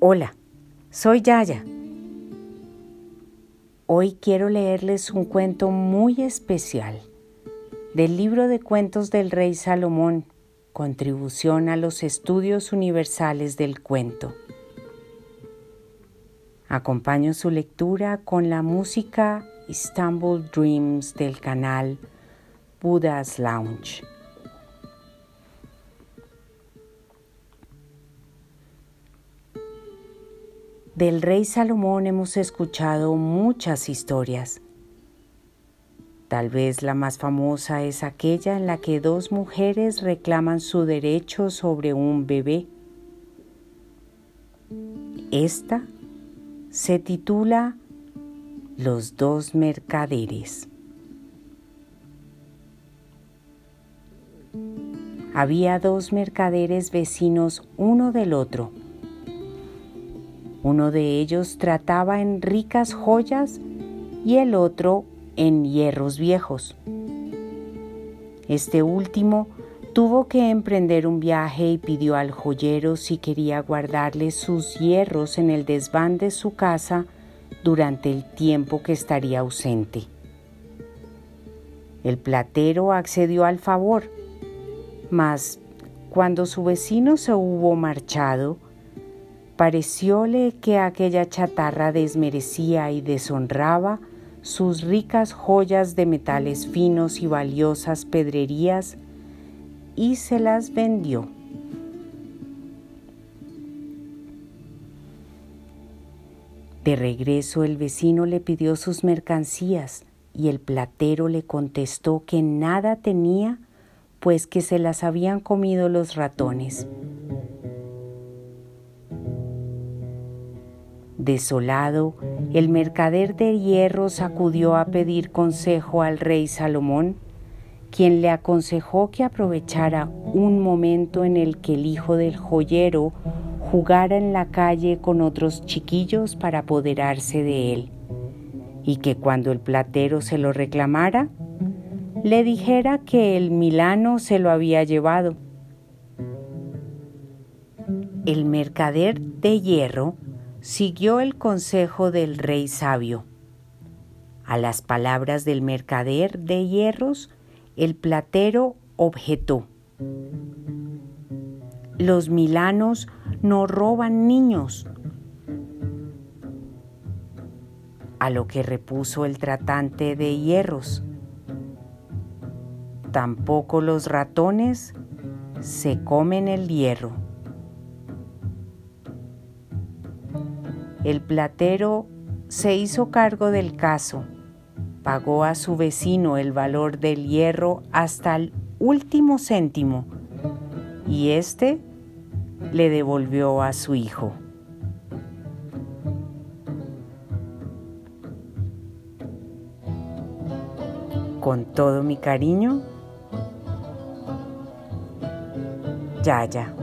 Hola, soy Yaya. Hoy quiero leerles un cuento muy especial del libro de cuentos del rey Salomón, contribución a los estudios universales del cuento. Acompaño su lectura con la música Istanbul Dreams del canal Buddha's Lounge. Del rey Salomón hemos escuchado muchas historias. Tal vez la más famosa es aquella en la que dos mujeres reclaman su derecho sobre un bebé. Esta se titula Los dos mercaderes. Había dos mercaderes vecinos uno del otro uno de ellos trataba en ricas joyas y el otro en hierros viejos. Este último tuvo que emprender un viaje y pidió al joyero si quería guardarle sus hierros en el desván de su casa durante el tiempo que estaría ausente. El platero accedió al favor, mas cuando su vecino se hubo marchado, parecióle que aquella chatarra desmerecía y deshonraba sus ricas joyas de metales finos y valiosas pedrerías y se las vendió. De regreso el vecino le pidió sus mercancías y el platero le contestó que nada tenía, pues que se las habían comido los ratones. Desolado, el mercader de hierros acudió a pedir consejo al rey Salomón, quien le aconsejó que aprovechara un momento en el que el hijo del joyero jugara en la calle con otros chiquillos para apoderarse de él, y que cuando el platero se lo reclamara, le dijera que el milano se lo había llevado. El mercader de hierro siguió el consejo del rey sabio. A las palabras del mercader de hierros, el platero objetó. Los milanos no roban niños. A lo que repuso el tratante de hierros. Tampoco los ratones se comen el hierro. El platero se hizo cargo del caso, pagó a su vecino el valor del hierro hasta el último céntimo y éste le devolvió a su hijo. Con todo mi cariño, Yaya.